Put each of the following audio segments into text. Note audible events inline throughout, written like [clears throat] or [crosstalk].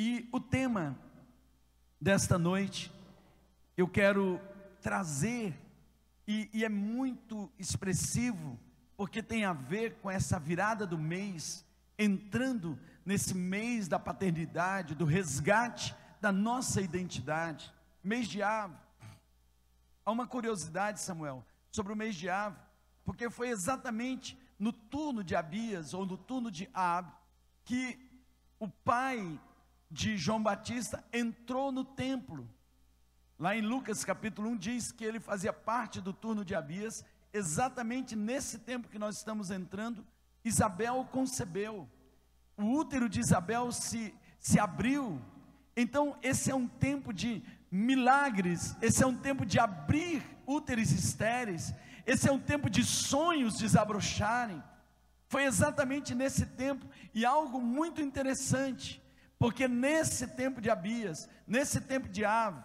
E o tema desta noite, eu quero trazer, e, e, é muito expressivo, porque tem a ver com essa virada do mês, entrando nesse mês da paternidade, do resgate da nossa identidade, mês de Ave. Há uma curiosidade, Samuel, sobre o mês de Ave, porque foi exatamente no turno de Abias, ou no turno de Ab, que o pai de João Batista entrou no templo. Lá em Lucas capítulo 1 diz que ele fazia parte do turno de Abias, exatamente nesse tempo que nós estamos entrando, Isabel concebeu. O útero de Isabel se, se abriu. Então, esse é um tempo de milagres, esse é um tempo de abrir úteros estéreis, esse é um tempo de sonhos desabrocharem. Foi exatamente nesse tempo, e algo muito interessante, porque nesse tempo de Abias, nesse tempo de Ave,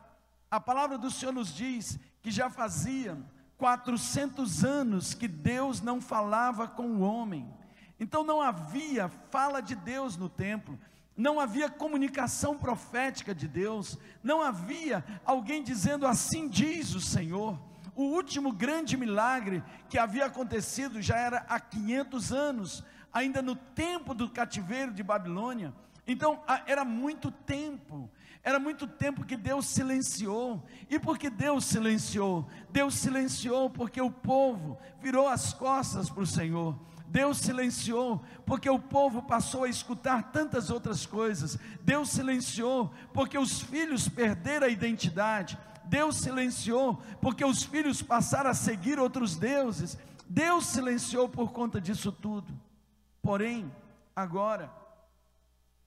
a palavra do Senhor nos diz que já fazia 400 anos que Deus não falava com o homem. Então não havia fala de Deus no templo, não havia comunicação profética de Deus, não havia alguém dizendo assim diz o Senhor. O último grande milagre que havia acontecido já era há 500 anos, ainda no tempo do cativeiro de Babilônia. Então, era muito tempo, era muito tempo que Deus silenciou. E por que Deus silenciou? Deus silenciou porque o povo virou as costas para o Senhor. Deus silenciou porque o povo passou a escutar tantas outras coisas. Deus silenciou porque os filhos perderam a identidade. Deus silenciou porque os filhos passaram a seguir outros deuses. Deus silenciou por conta disso tudo. Porém, agora,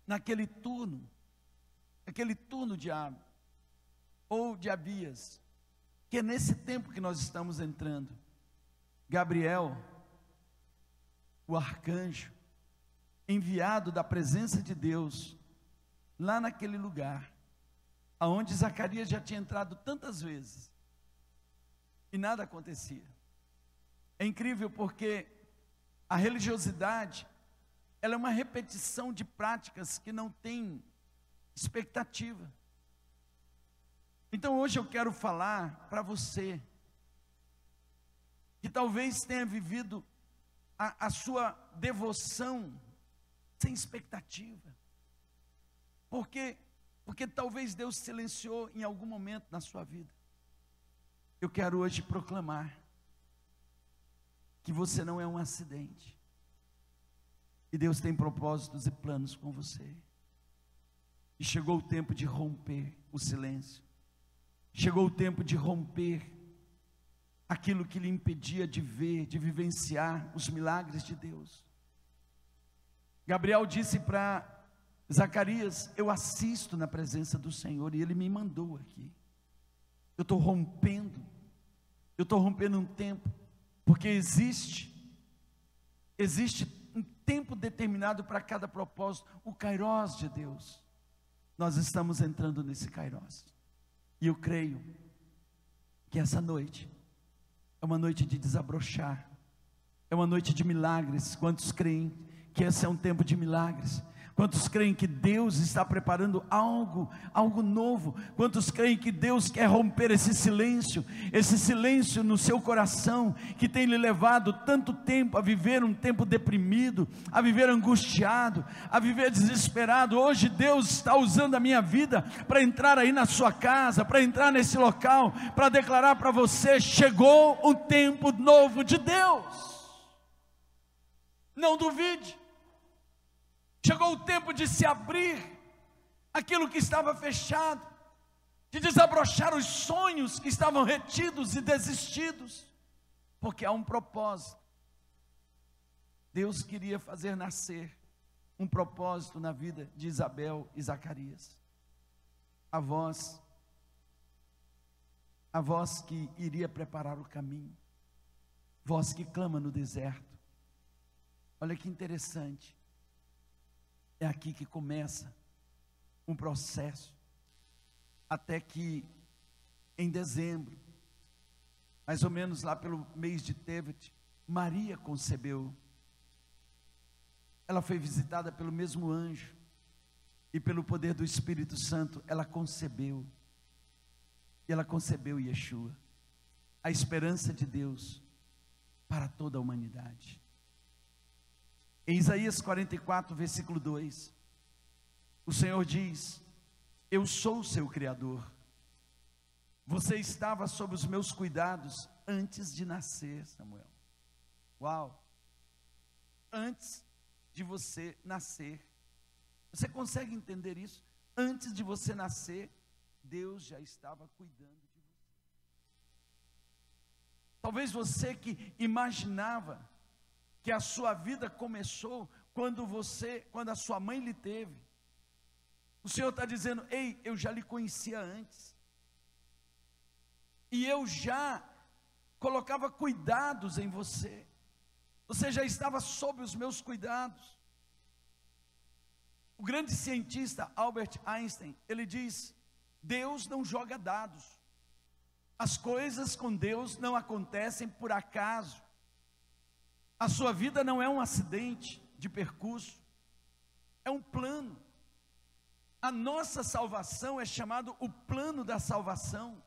naquele turno, aquele turno de ou de Abias, que é nesse tempo que nós estamos entrando. Gabriel, o arcanjo, enviado da presença de Deus, lá naquele lugar, aonde Zacarias já tinha entrado tantas vezes, e nada acontecia. É incrível porque a religiosidade ela é uma repetição de práticas que não tem expectativa. Então hoje eu quero falar para você que talvez tenha vivido a, a, sua devoção sem expectativa. Porque porque talvez Deus silenciou em algum momento na sua vida. Eu quero hoje proclamar que você não é um acidente. E Deus tem propósitos e planos com você. E chegou o tempo de romper o silêncio. Chegou o tempo de romper aquilo que lhe impedia de ver, de vivenciar os milagres de Deus. Gabriel disse para Zacarias: Eu assisto na presença do Senhor e ele me mandou aqui. Eu estou rompendo, eu estou rompendo um tempo, porque existe, existe tempo determinado para cada propósito, o Kairós de Deus. Nós estamos entrando nesse Kairós. E eu creio que essa noite é uma noite de desabrochar, é uma noite de milagres. Quantos creem que esse é um tempo de milagres? Quantos creem que Deus está preparando algo, algo novo? Quantos creem que Deus quer romper esse silêncio, esse silêncio no seu coração, que tem lhe levado tanto tempo a viver um tempo deprimido, a viver angustiado, a viver desesperado? Hoje Deus está usando a minha vida para entrar aí na sua casa, para entrar nesse local, para declarar para você: chegou o tempo novo de Deus. Não duvide. Chegou o tempo de se abrir aquilo que estava fechado, de desabrochar os sonhos que estavam retidos e desistidos, porque há um propósito. Deus queria fazer nascer um propósito na vida de Isabel e Zacarias. A voz, a voz que iria preparar o caminho, voz que clama no deserto. Olha que interessante. É aqui que começa um processo, até que em dezembro, mais ou menos lá pelo mês de Tevet, Maria concebeu. Ela foi visitada pelo mesmo anjo, E pelo poder do Espírito Santo, ela concebeu. E ela concebeu Yeshua, a esperança de Deus para toda a humanidade. Em Isaías 44, versículo 2, o Senhor diz: Eu sou o seu Criador. Você estava sob os meus cuidados antes de nascer, Samuel. Uau! Antes de você nascer. Você consegue entender isso? Antes de você nascer, Deus já estava cuidando de você. Talvez você que imaginava que a sua vida começou quando você, quando a sua mãe lhe teve. O Senhor está dizendo: Ei, eu já lhe conhecia antes. E eu já colocava cuidados em você. Você já estava sob os meus cuidados. O grande cientista Albert Einstein, ele diz: Deus não joga dados. As coisas com Deus não acontecem por acaso. A sua vida não é um acidente de percurso, é um plano. A nossa salvação é chamado o plano da salvação.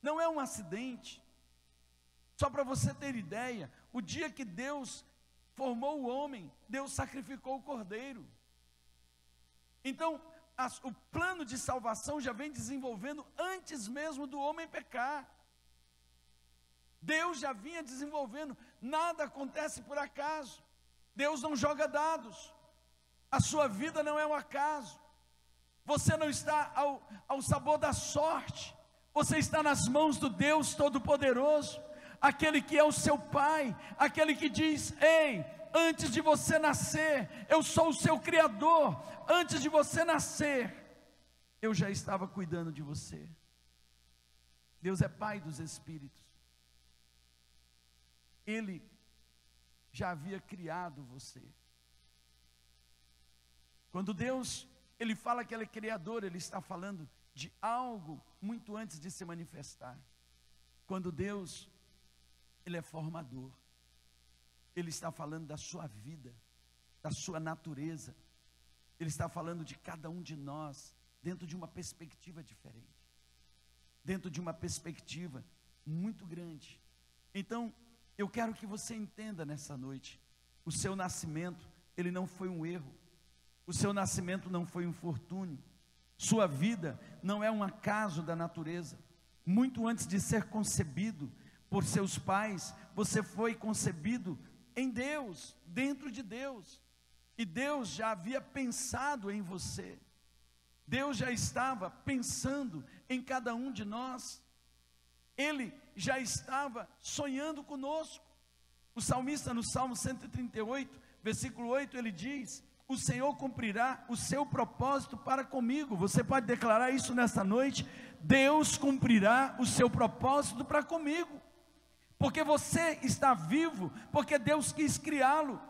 Não é um acidente. Só para você ter ideia, o dia que Deus formou o homem, Deus sacrificou o cordeiro. Então, as, o plano de salvação já vem desenvolvendo antes mesmo do homem pecar. Deus já vinha desenvolvendo, nada acontece por acaso. Deus não joga dados. A sua vida não é um acaso. Você não está ao, ao sabor da sorte. Você está nas mãos do Deus Todo-Poderoso, aquele que é o seu Pai, aquele que diz: Ei, antes de você nascer, eu sou o seu Criador. Antes de você nascer, eu já estava cuidando de você. Deus é Pai dos Espíritos. Ele já havia criado você. Quando Deus, ele fala que ele é criador, ele está falando de algo muito antes de se manifestar. Quando Deus, ele é formador. Ele está falando da sua vida, da sua natureza. Ele está falando de cada um de nós dentro de uma perspectiva diferente. Dentro de uma perspectiva muito grande. Então, eu quero que você entenda nessa noite, o seu nascimento, ele não foi um erro. O seu nascimento não foi um infortúnio. Sua vida não é um acaso da natureza. Muito antes de ser concebido por seus pais, você foi concebido em Deus, dentro de Deus. E Deus já havia pensado em você. Deus já estava pensando em cada um de nós. Ele já estava sonhando conosco. O salmista no Salmo 138, versículo 8, ele diz: O Senhor cumprirá o seu propósito para comigo. Você pode declarar isso nessa noite? Deus cumprirá o seu propósito para comigo. Porque você está vivo, porque Deus quis criá-lo.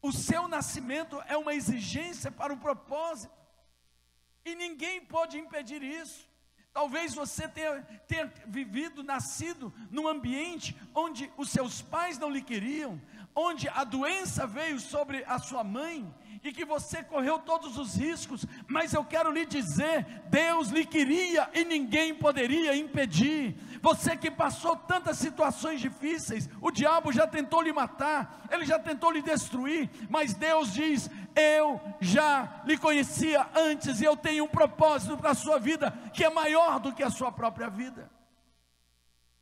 O seu nascimento é uma exigência para o propósito, e ninguém pode impedir isso. Talvez você tenha, tenha vivido, nascido num ambiente onde os seus pais não lhe queriam, onde a doença veio sobre a sua mãe e que você correu todos os riscos, mas eu quero lhe dizer: Deus lhe queria e ninguém poderia impedir. Você que passou tantas situações difíceis, o diabo já tentou lhe matar, ele já tentou lhe destruir, mas Deus diz: Eu já lhe conhecia antes e eu tenho um propósito para a sua vida que é maior do que a sua própria vida.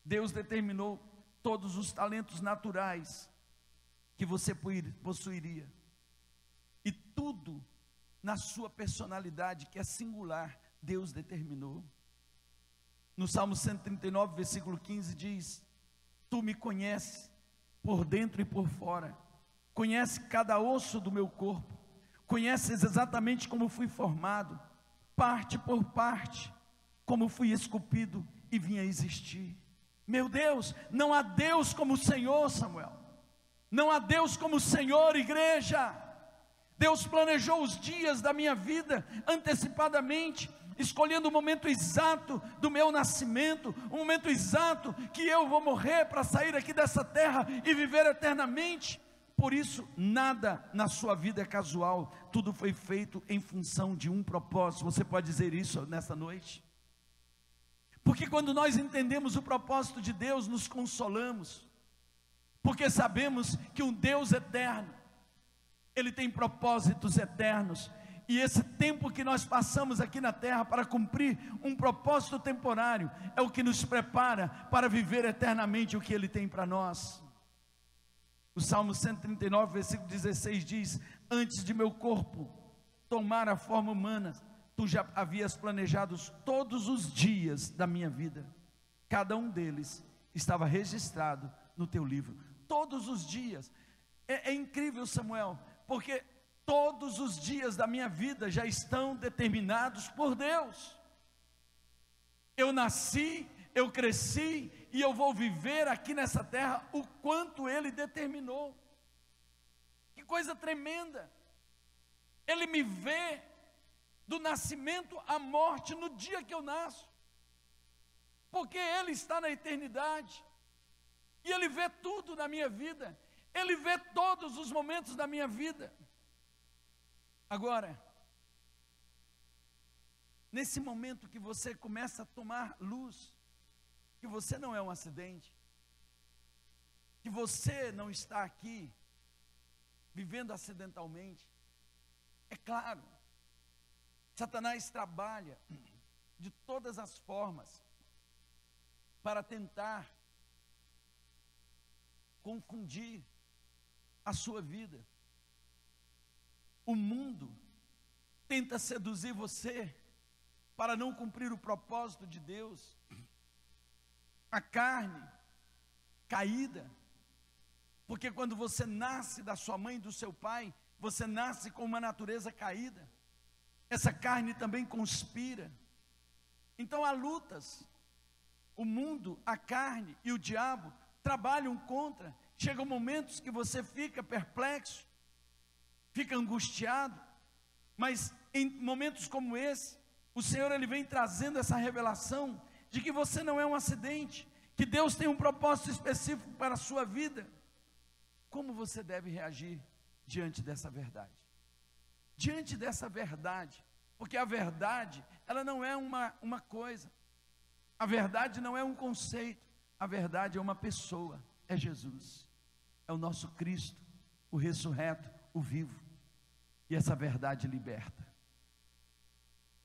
Deus determinou todos os talentos naturais que você possuiria e tudo na sua personalidade, que é singular, Deus determinou. No Salmo 139, versículo 15 diz: Tu me conheces por dentro e por fora, conhece cada osso do meu corpo, conheces exatamente como fui formado, parte por parte, como fui esculpido e vim a existir. Meu Deus, não há Deus como o Senhor, Samuel. Não há Deus como Senhor, igreja. Deus planejou os dias da minha vida antecipadamente, escolhendo o momento exato do meu nascimento, o momento exato que eu vou morrer para sair aqui dessa terra e viver eternamente. Por isso, nada na sua vida é casual, tudo foi feito em função de um propósito. Você pode dizer isso nessa noite? Porque quando nós entendemos o propósito de Deus, nos consolamos, porque sabemos que um Deus eterno, Ele tem propósitos eternos, e esse tempo que nós passamos aqui na terra para cumprir um propósito temporário é o que nos prepara para viver eternamente o que Ele tem para nós. O Salmo 139, versículo 16 diz: Antes de meu corpo tomar a forma humana, tu já havias planejado todos os dias da minha vida, cada um deles estava registrado no teu livro, todos os dias. É, é incrível, Samuel, porque todos os dias da minha vida já estão determinados por Deus. Eu nasci, eu cresci e eu vou viver aqui nessa terra o quanto Ele determinou. Que coisa tremenda! Ele me vê do nascimento à morte no dia que eu nasço, porque Ele está na eternidade e Ele vê tudo na minha vida, Ele vê todos os momentos da minha vida. Agora, nesse momento que você começa a tomar luz, que você não é um acidente, que você não está aqui vivendo acidentalmente, é claro, Satanás trabalha de todas as formas para tentar confundir a sua vida. O mundo tenta seduzir você para não cumprir o propósito de Deus. A carne caída, porque quando você nasce da sua mãe e do seu pai, você nasce com uma natureza caída. Essa carne também conspira. Então há lutas. O mundo, a carne e o diabo trabalham contra. Chegam momentos que você fica perplexo, fica angustiado, mas em momentos como esse, o Senhor ele vem trazendo essa revelação de que você não é um acidente, que Deus tem um propósito específico para a sua vida. Como você deve reagir diante dessa verdade? Diante dessa verdade, porque a verdade, ela não é uma, uma coisa, a verdade não é um conceito, a verdade é uma pessoa, é Jesus, é o nosso Cristo, o ressurreto, o vivo e essa verdade liberta.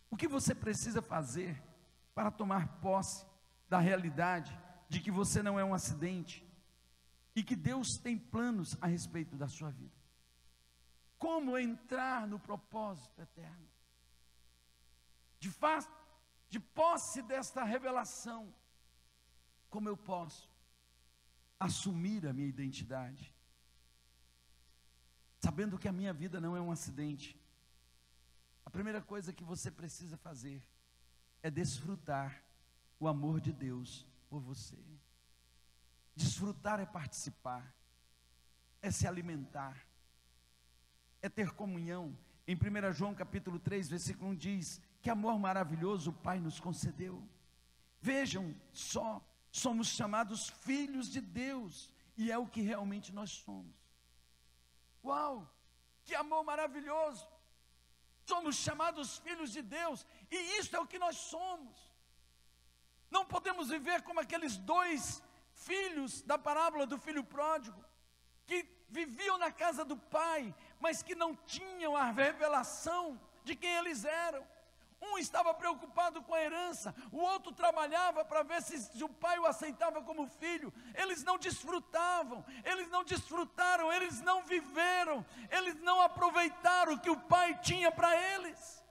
O que você precisa fazer para tomar posse da realidade de que você não é um acidente e que Deus tem planos a respeito da sua vida? Como entrar no propósito eterno? De de posse desta revelação, como eu posso assumir a minha identidade? sabendo que a minha vida não é um acidente, a primeira coisa que você precisa fazer é desfrutar o amor de Deus por você. Desfrutar é participar, é se alimentar, é ter comunhão. Em 1 João capítulo 3, versículo 1 diz: Que amor maravilhoso o Pai nos concedeu. Vejam só, somos chamados filhos de Deus, e é o que realmente nós somos. Uau! Que amor maravilhoso! Somos chamados filhos de Deus, e isso é o que nós somos. Não podemos viver como aqueles dois filhos da parábola do filho pródigo, que viviam na casa do pai, mas que não tinham a revelação de quem eles eram. Um estava preocupado com a herança, o outro trabalhava para ver se, se, o pai o aceitava como filho. Eles não desfrutavam, eles não desfrutaram, eles não viveram, eles não aproveitaram o que o pai tinha para eles.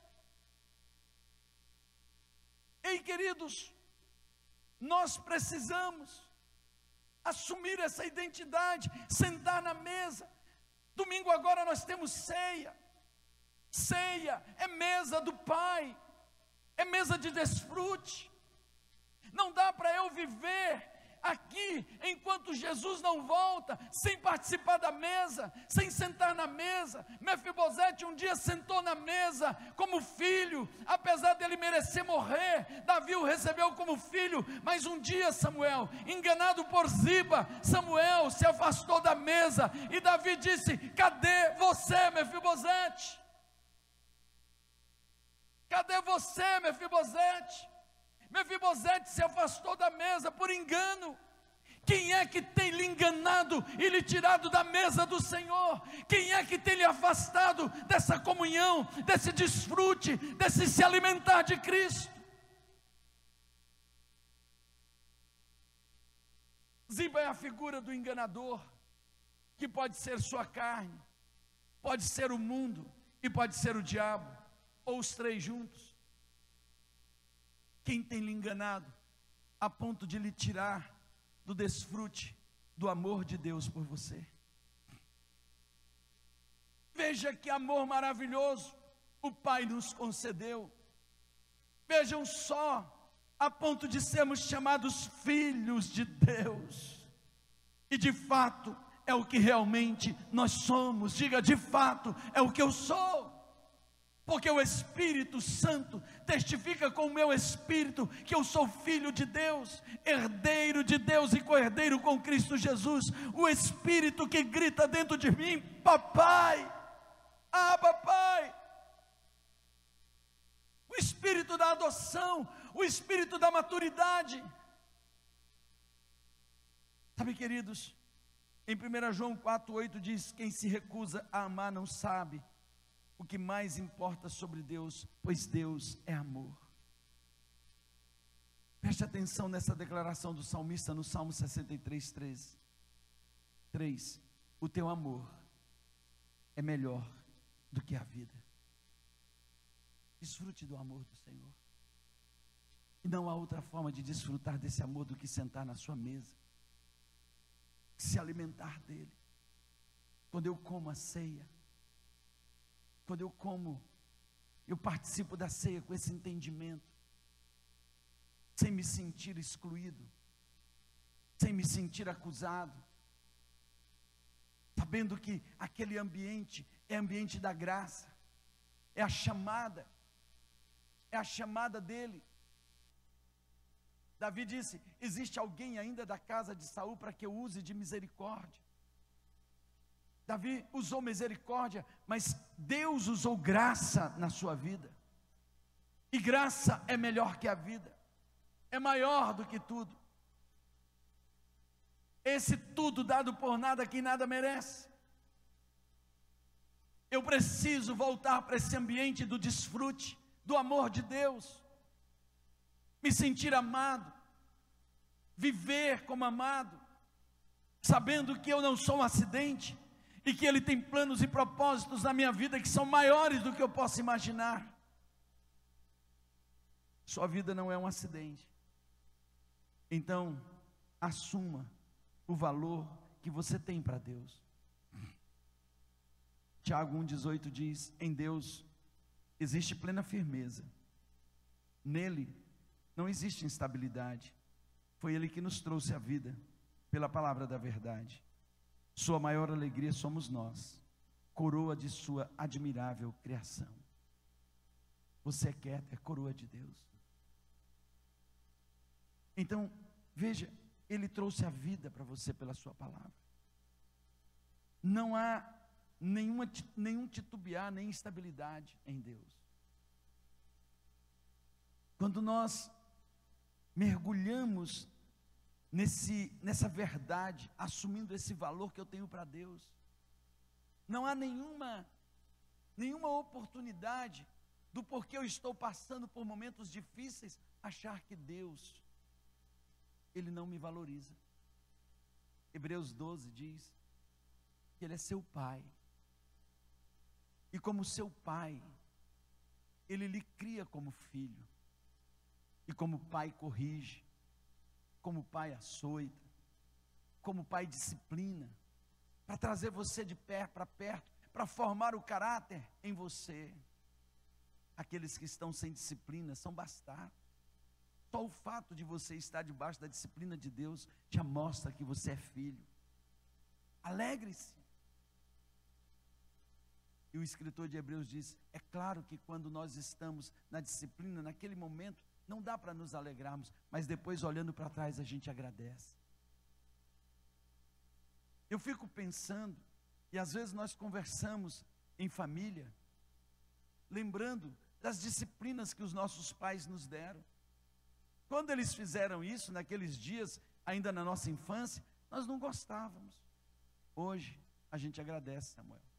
Ei, queridos, nós precisamos assumir essa identidade, sentar na mesa. Domingo agora nós temos ceia. Ceia é mesa do Pai, é mesa de desfrute. Não dá para eu viver aqui, enquanto Jesus não volta, sem participar da mesa, sem sentar na mesa. Mefibosete um dia sentou na mesa como filho, apesar dele merecer morrer, Davi o recebeu como filho, mas um dia Samuel, enganado por Ziba, Samuel se afastou da mesa e Davi disse: Cadê você, Mefibosete? Cadê você, Mefibosete? Mefibosete se afastou da mesa por engano. Quem é que tem lhe enganado e lhe tirado da mesa do Senhor? Quem é que tem lhe afastado dessa comunhão, desse desfrute, desse se alimentar de Cristo? Ziba é a figura do enganador, que pode ser sua carne, pode ser o mundo e pode ser o diabo ou os três juntos? Quem tem lhe enganado a ponto de lhe tirar do desfrute do amor de Deus por você? Veja que amor maravilhoso o Pai nos concedeu. Vejam só, a ponto de sermos chamados filhos de Deus. E de fato, é o que realmente nós somos. Diga, de fato, é o que eu sou porque o Espírito Santo testifica com o meu espírito que eu sou filho de Deus, herdeiro de Deus e co-herdeiro com Cristo Jesus. O Espírito que grita dentro de mim: Papai, ah, papai. O Espírito da adoção, o Espírito da maturidade. Sabe, queridos, em 1 João 4,8 diz: Quem se recusa a amar não sabe o que mais importa sobre Deus, pois Deus é amor. Preste atenção nessa declaração do salmista no Salmo 63, 13. 3. O teu amor é melhor do que a vida. Desfrute do amor do Senhor. E não há outra forma de desfrutar desse amor do que sentar na sua mesa, se alimentar dele. Quando eu como a ceia, quando eu como, eu participo da ceia com esse entendimento, sem me sentir excluído, sem me sentir acusado, sabendo que aquele ambiente é ambiente da graça, é a chamada, é a chamada dele. Davi disse: Existe alguém ainda da casa de Saul para que eu use de misericórdia? Davi usou misericórdia, mas Deus usou graça na sua vida. E graça é melhor que a vida, é maior do que tudo. Esse tudo dado por nada que nada merece. Eu preciso voltar para esse ambiente do desfrute, do amor de Deus, me sentir amado, viver como amado, sabendo que eu não sou um acidente, e que Ele tem planos e propósitos na minha vida que são maiores do que eu posso imaginar. Sua vida não é um acidente. Então, assuma o valor que você tem para Deus. Tiago 1,18 diz: Em Deus existe plena firmeza, nele não existe instabilidade. Foi Ele que nos trouxe a vida, pela palavra da verdade. Sua maior alegria somos nós, coroa de Sua admirável criação. Você quer é coroa de Deus. Então, veja, Ele trouxe a vida para você pela Sua palavra. Não há nenhuma, nenhum titubear, nem instabilidade em Deus. Quando nós mergulhamos nesse, nessa verdade, assumindo esse valor que eu tenho para Deus. Não há nenhuma, nenhuma oportunidade do porquê eu estou passando por momentos difíceis, achar que Deus, Ele não me valoriza. Hebreus 12 diz que Ele é seu Pai. E como seu Pai, Ele lhe cria como filho. E como Pai corrige como pai açoita, como pai disciplina, para trazer você de pé para perto, para formar o caráter em você. Aqueles que estão sem disciplina são bastardos. Só o fato de você estar debaixo da disciplina de Deus já mostra que você é filho. Alegre-se. E o escritor de Hebreus diz: é claro que quando nós estamos na disciplina, naquele momento, não dá para nos alegrarmos, mas depois olhando para trás a gente agradece. Eu fico pensando, e às vezes nós conversamos em família, lembrando das disciplinas que os nossos pais nos deram. Quando eles fizeram isso, naqueles dias, ainda na nossa infância, nós não gostávamos. Hoje, a gente agradece, Samuel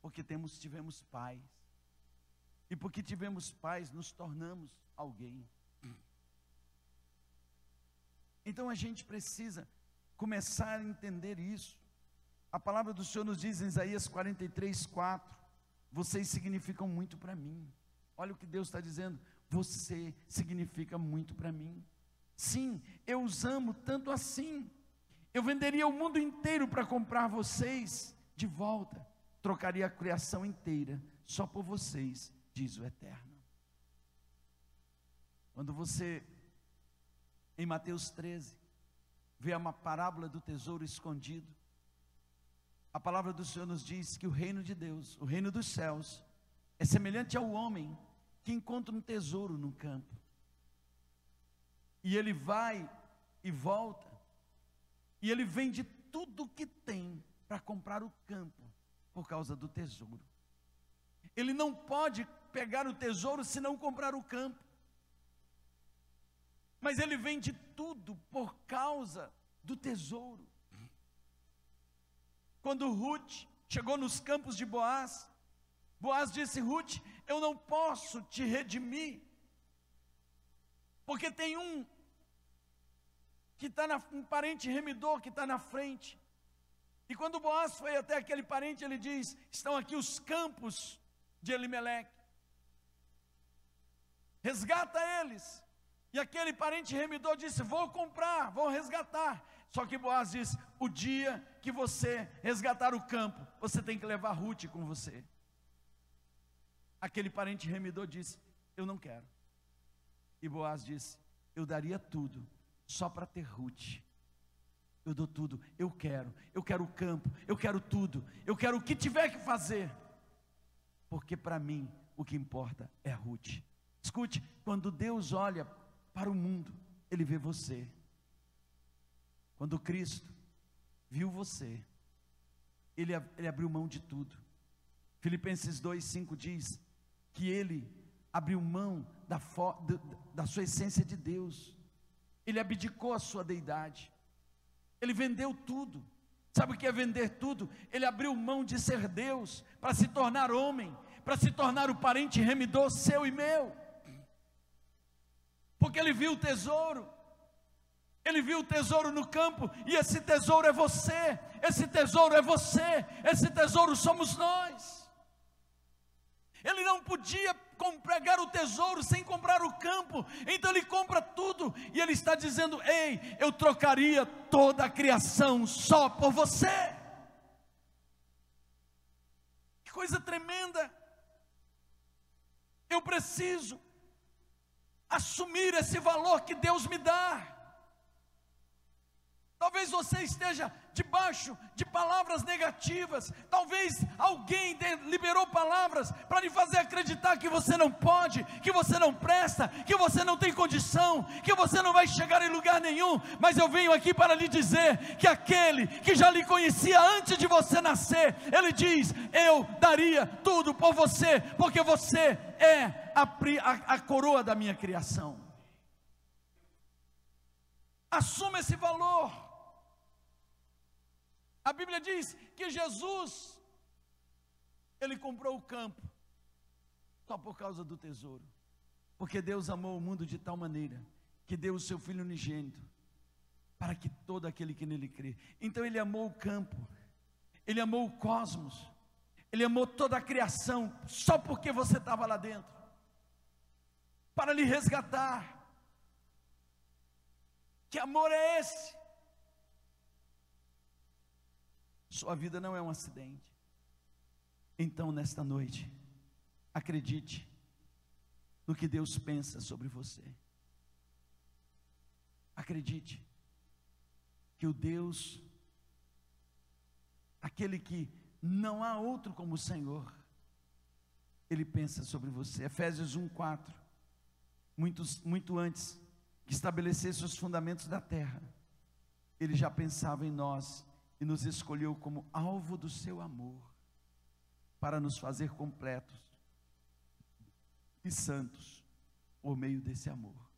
porque temos, tivemos pais. E porque tivemos pais, nos tornamos alguém. Então a gente precisa começar a entender isso. A palavra do Senhor nos diz em Isaías 43, 4: Vocês significam muito para mim. Olha o que Deus está dizendo. Você significa muito para mim. Sim, eu os amo tanto assim. Eu venderia o mundo inteiro para comprar vocês de volta trocaria a criação inteira só por vocês, diz o Eterno. Quando você, em Mateus 13, vê uma parábola do tesouro escondido, a palavra do Senhor nos diz que o reino de Deus, o reino dos céus, é semelhante ao homem que encontra um tesouro no campo. E ele vai e volta, e ele vende tudo o que tem para comprar o campo por causa do tesouro. Ele não pode pegar o tesouro se não comprar o campo. Mas ele vende tudo por causa do tesouro. Quando Ruth chegou nos campos de Boaz, Boaz disse: Ruth, eu não posso te redimir, porque tem um que está um parente remidor que está na frente. E quando Boaz foi até aquele parente, ele diz: Estão aqui os campos de Elimeleque. Resgata eles. E aquele parente remidor disse: Vou comprar, vou resgatar. Só que Boaz diz: O dia que você resgatar o campo, você tem que levar Ruth com você. Aquele parente remidor disse: Eu não quero. E Boaz disse: Eu daria tudo só para ter Ruth eu dou tudo, eu quero, eu quero o campo, eu quero tudo, eu quero o que tiver que fazer, porque para mim o que importa é Ruth. Escute, quando Deus olha para o mundo, Ele vê você. Quando Cristo viu você, Ele, ele abriu mão de tudo. Filipenses 2,5 diz que Ele abriu mão da, da sua essência de Deus, Ele abdicou a sua deidade. Ele vendeu tudo. Sabe o que é vender tudo? Ele abriu mão de ser Deus para se tornar homem, para se tornar o parente remidor seu e meu. Porque ele viu o tesouro. Ele viu o tesouro no campo e esse tesouro é você. Esse tesouro é você. Esse tesouro somos nós. Ele não podia pegar o tesouro sem comprar o campo, então ele compra tudo, e ele está dizendo: Ei, eu trocaria toda a criação só por você. Que coisa tremenda! Eu preciso assumir esse valor que Deus me dá. Talvez você esteja debaixo de palavras negativas. Talvez alguém liberou palavras para lhe fazer acreditar que você não pode, que você não presta, que você não tem condição, que você não vai chegar em lugar nenhum. Mas eu venho aqui para lhe dizer que aquele que já lhe conhecia antes de você nascer, ele diz: Eu daria tudo por você, porque você é a, a, a coroa da minha criação. Assuma esse valor. A Bíblia diz que Jesus, ele comprou o campo, só por causa do tesouro. Porque Deus amou o mundo de tal maneira, que deu o seu Filho unigênito, para que todo aquele que nele crê. Então ele amou o campo, ele amou o cosmos, ele amou toda a criação, só porque você estava lá dentro, para lhe resgatar. Que amor é esse? Sua vida não é um acidente. Então, nesta noite, acredite no que Deus pensa sobre você. Acredite que o Deus, aquele que não há outro como o Senhor, Ele pensa sobre você. Efésios 1,4. Muito, muito antes que estabelecesse os fundamentos da terra, Ele já pensava em nós e nos escolheu como alvo do seu amor, para nos fazer completos e santos por meio desse amor.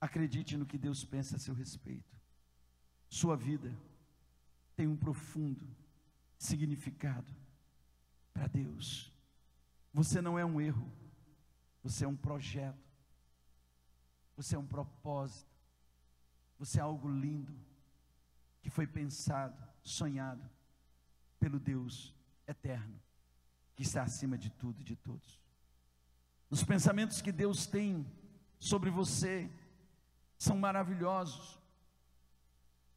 Acredite no que Deus pensa a seu respeito. Sua vida tem um profundo significado para Deus. Você não é um erro, você é um projeto, você é um propósito, você é algo lindo que foi pensado, sonhado pelo Deus eterno, que está acima de tudo e de todos. Os pensamentos que Deus tem sobre você são maravilhosos.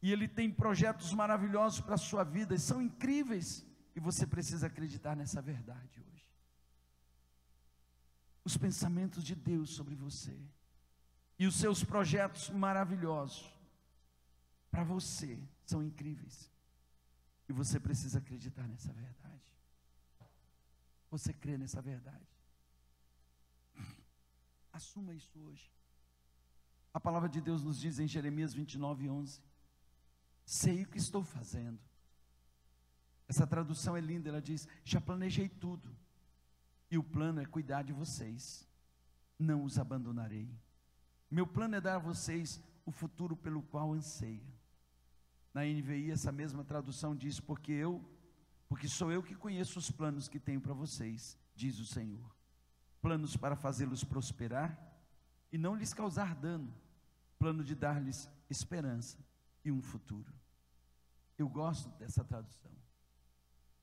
E Ele tem projetos maravilhosos para a sua vida, e são incríveis. E você precisa acreditar nessa verdade hoje. Os pensamentos de Deus sobre você e os seus projetos maravilhosos para você são incríveis. E você precisa acreditar nessa verdade. Você crê nessa verdade. Assuma isso hoje. A palavra de Deus nos diz em Jeremias 29, 11: Sei o que estou fazendo. Essa tradução é linda, ela diz: Já planejei tudo, e o plano é cuidar de vocês, não os abandonarei. Meu plano é dar a vocês o futuro pelo qual anseia. Na NVI, essa mesma tradução diz: Porque eu, porque sou eu que conheço os planos que tenho para vocês, diz o Senhor. Planos para fazê-los prosperar e não lhes causar dano, plano de dar-lhes esperança e um futuro. Eu gosto dessa tradução,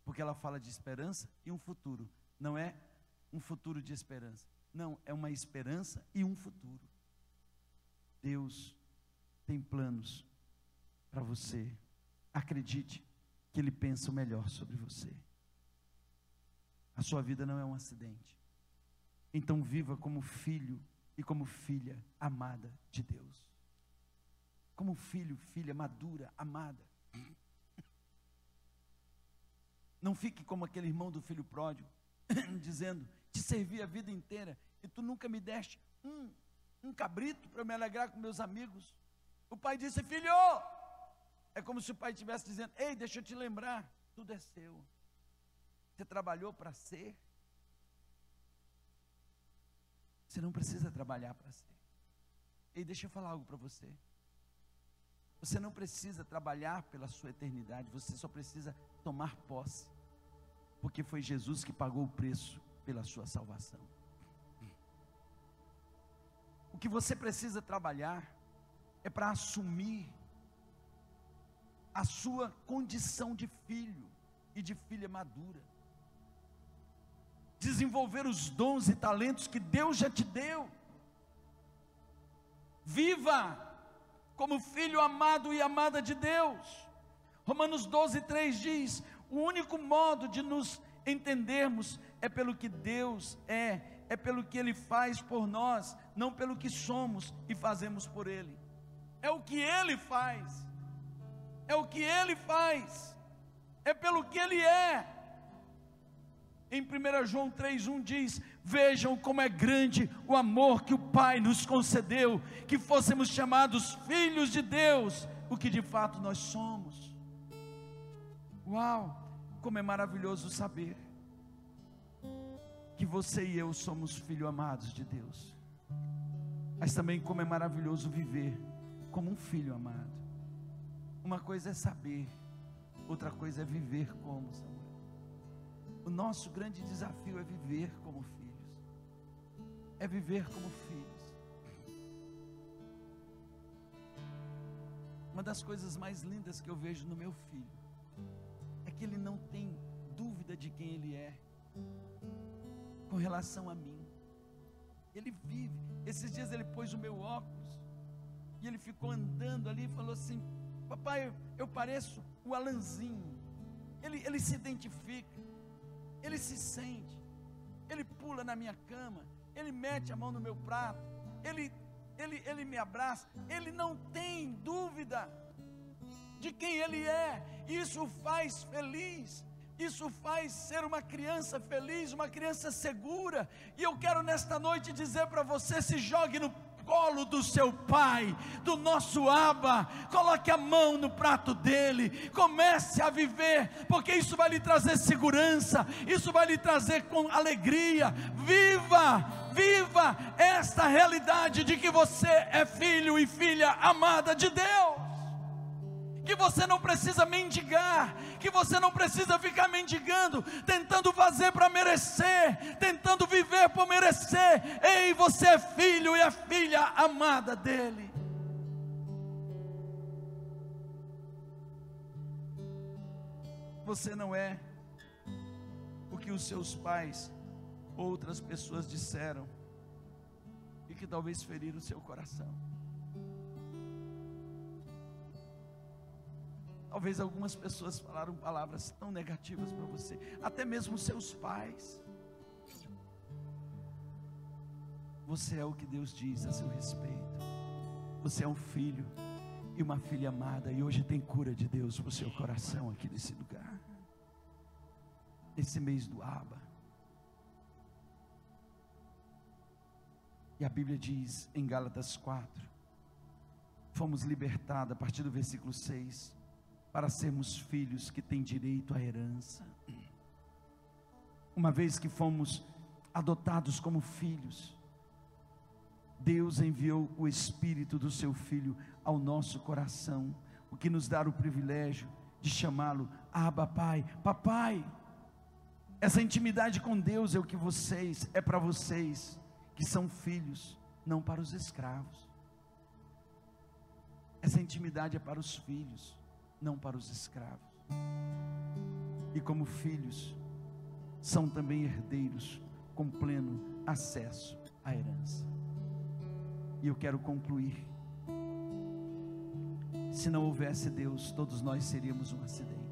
porque ela fala de esperança e um futuro, não é um futuro de esperança, não, é uma esperança e um futuro. Deus tem planos para você. Acredite que Ele pensa o melhor sobre você. A sua vida não é um acidente. Então viva como filho e como filha amada de Deus. Como filho, filha madura, amada. Não fique como aquele irmão do filho pródigo, [clears throat] dizendo: Te servi a vida inteira e tu nunca me deste um, um cabrito para me alegrar com meus amigos. O pai disse: Filho, é como se o pai estivesse dizendo: Ei, deixa eu te lembrar, tudo é seu. Você trabalhou para ser. Você não precisa trabalhar para ser. Ei, deixa eu falar algo para você. Você não precisa trabalhar pela sua eternidade, você só precisa tomar posse. Porque foi Jesus que pagou o preço pela sua salvação. O que você precisa trabalhar é para assumir a sua condição de filho e de filha madura. Desenvolver os dons e talentos que Deus já te deu. Viva como filho amado e amada de Deus. Romanos 12, 3 diz: o único modo de nos entendermos é pelo que Deus é, é pelo que Ele faz por nós, não pelo que somos e fazemos por Ele. É o que Ele faz é o que ele faz, é pelo que ele é. Em 1 João 3,1 diz: Vejam como é grande o amor que o Pai nos concedeu, que fôssemos chamados filhos de Deus, o que de fato nós somos. Uau, como é maravilhoso saber que você e eu somos filhos amados de Deus, mas também como é maravilhoso viver como um filho amado. Uma coisa é saber, outra coisa é viver como Samuel. O nosso grande desafio é viver como filhos. É viver como filhos. Uma das coisas mais lindas que eu vejo no meu filho que ele não tem dúvida de quem ele é com relação a mim. Ele vive. Esses dias ele pôs o meu óculos e ele ficou andando ali e falou assim: Papai, eu pareço o Alanzinho. Ele, ele se identifica, ele se sente, ele pula na minha cama, ele mete a mão no meu prato, ele ele, ele me abraça, ele não tem dúvida de quem ele é, isso faz feliz. Isso faz ser uma criança feliz, uma criança segura. E eu quero nesta noite dizer para você: se jogue no colo do seu pai, do nosso Aba, coloque a mão no prato dele, comece a viver, porque isso vai lhe trazer segurança, isso vai lhe trazer com alegria. Viva, viva esta realidade de que você é filho e filha amada de Deus que você não precisa mendigar, que você não precisa ficar mendigando, tentando fazer para merecer, tentando viver por merecer. Ei, você é filho e é filha amada dele. Você não é o que os seus pais, outras pessoas disseram e que talvez feriram o seu coração. Talvez algumas pessoas falaram palavras tão negativas para você, até mesmo seus pais. Você é o que Deus diz a seu respeito. Você é um filho e uma filha amada, e hoje tem cura de Deus para o seu coração aqui nesse lugar. Esse mês do Aba. E a Bíblia diz em Gálatas 4: fomos libertados a partir do versículo 6 para sermos filhos que têm direito à herança. Uma vez que fomos adotados como filhos, Deus enviou o Espírito do Seu Filho ao nosso coração, o que nos dá o privilégio de chamá-lo Abba Pai, Papai. Essa intimidade com Deus é o que vocês, é para vocês que são filhos, não para os escravos. Essa intimidade é para os filhos não para os escravos. E como filhos, são também herdeiros com pleno acesso à herança. E eu quero concluir. Se não houvesse Deus, todos nós seríamos um acidente.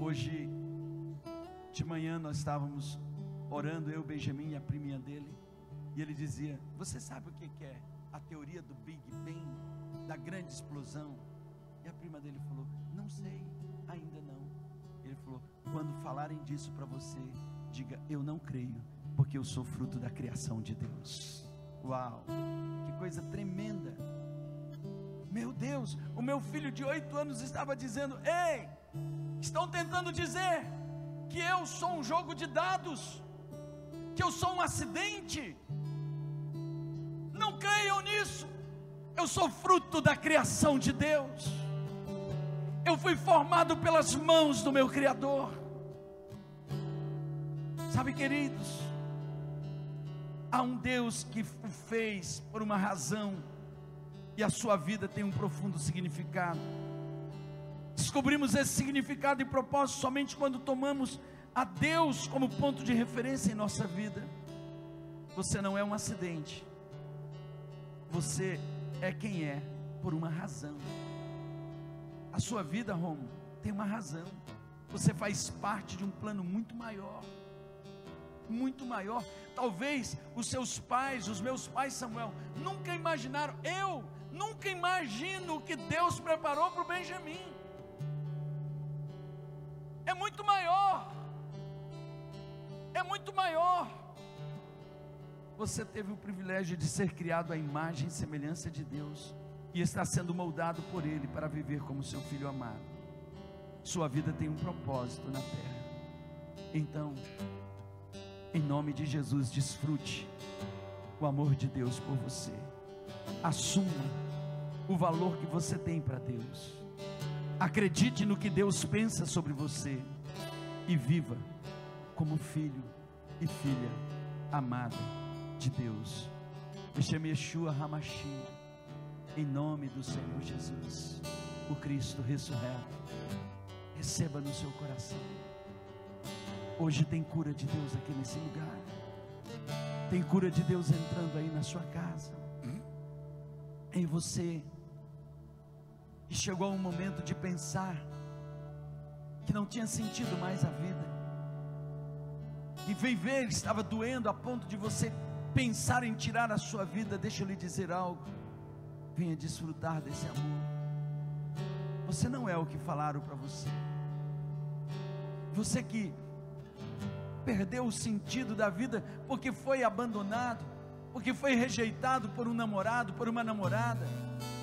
Hoje de manhã nós estávamos orando, eu, Benjamin e a priminha dele, e ele dizia: Você sabe o que é a teoria do Big Bang? Da grande explosão? E a prima dele falou: Não sei, ainda não. Ele falou: Quando falarem disso para você, diga: Eu não creio, porque eu sou fruto da criação de Deus. Uau, que coisa tremenda. Meu Deus, o meu filho de oito anos estava dizendo: Ei, estão tentando dizer que eu sou um jogo de dados, que eu sou um acidente. Não creiam nisso. Eu sou fruto da criação de Deus. Eu fui formado pelas mãos do meu Criador. Sabe, queridos, há um Deus que o fez por uma razão, e a sua vida tem um profundo significado. Descobrimos esse significado e propósito somente quando tomamos a Deus como ponto de referência em nossa vida. Você não é um acidente, você é quem é por uma razão. A sua vida, Romo, tem uma razão. Você faz parte de um plano muito maior. Muito maior. Talvez os seus pais, os meus pais, Samuel, nunca imaginaram. Eu nunca imagino o que Deus preparou para o Benjamin. É muito maior. É muito maior. Você teve o privilégio de ser criado à imagem e semelhança de Deus e está sendo moldado por Ele para viver como seu filho amado. Sua vida tem um propósito na terra. Então, em nome de Jesus, desfrute o amor de Deus por você. Assuma o valor que você tem para Deus. Acredite no que Deus pensa sobre você e viva como filho e filha amada de Deus. Me chame Yeshua Hamashi, em nome do Senhor Jesus, o Cristo ressurreto. Receba no seu coração. Hoje tem cura de Deus aqui nesse lugar. Tem cura de Deus entrando aí na sua casa. Em você. E chegou um momento de pensar que não tinha sentido mais a vida. E viver estava doendo a ponto de você pensar em tirar a sua vida, deixa eu lhe dizer algo. Venha desfrutar desse amor. Você não é o que falaram para você. Você que perdeu o sentido da vida porque foi abandonado, porque foi rejeitado por um namorado, por uma namorada,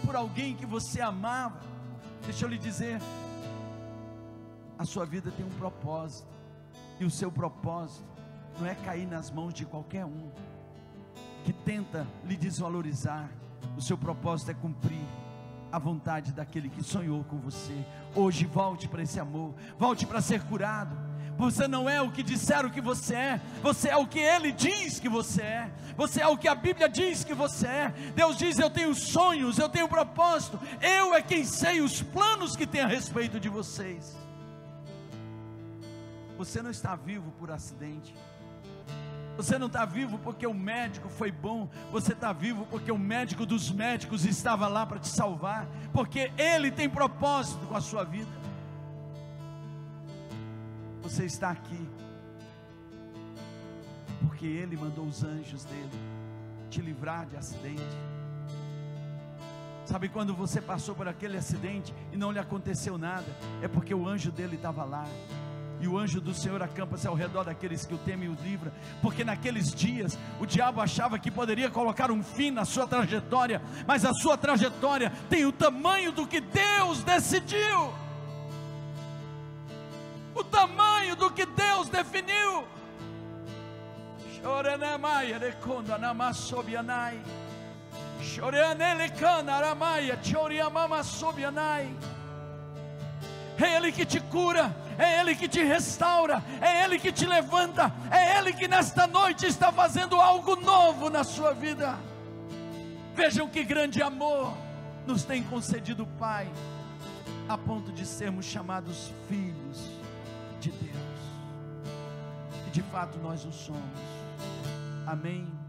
por alguém que você amava. Deixa eu lhe dizer, a sua vida tem um propósito, e o seu propósito não é cair nas mãos de qualquer um que tenta lhe desvalorizar. O seu propósito é cumprir a vontade daquele que sonhou com você. Hoje volte para esse amor, volte para ser curado. Você não é o que disseram que você é, você é o que ele diz que você é, você é o que a Bíblia diz que você é. Deus diz: Eu tenho sonhos, eu tenho propósito, eu é quem sei os planos que tem a respeito de vocês. Você não está vivo por acidente. Você não está vivo porque o médico foi bom, você está vivo porque o médico dos médicos estava lá para te salvar, porque ele tem propósito com a sua vida. Você está aqui porque ele mandou os anjos dele te livrar de acidente. Sabe quando você passou por aquele acidente e não lhe aconteceu nada? É porque o anjo dele estava lá e o anjo do Senhor acampa-se ao redor daqueles que o temem e o livra, porque naqueles dias o diabo achava que poderia colocar um fim na sua trajetória, mas a sua trajetória tem o tamanho do que Deus decidiu, o tamanho do que Deus definiu. Sobianai é Ele que te cura, é Ele que te restaura, é Ele que te levanta, é Ele que nesta noite está fazendo algo novo na sua vida. Vejam que grande amor nos tem concedido o Pai, a ponto de sermos chamados filhos de Deus, e de fato nós o somos. Amém.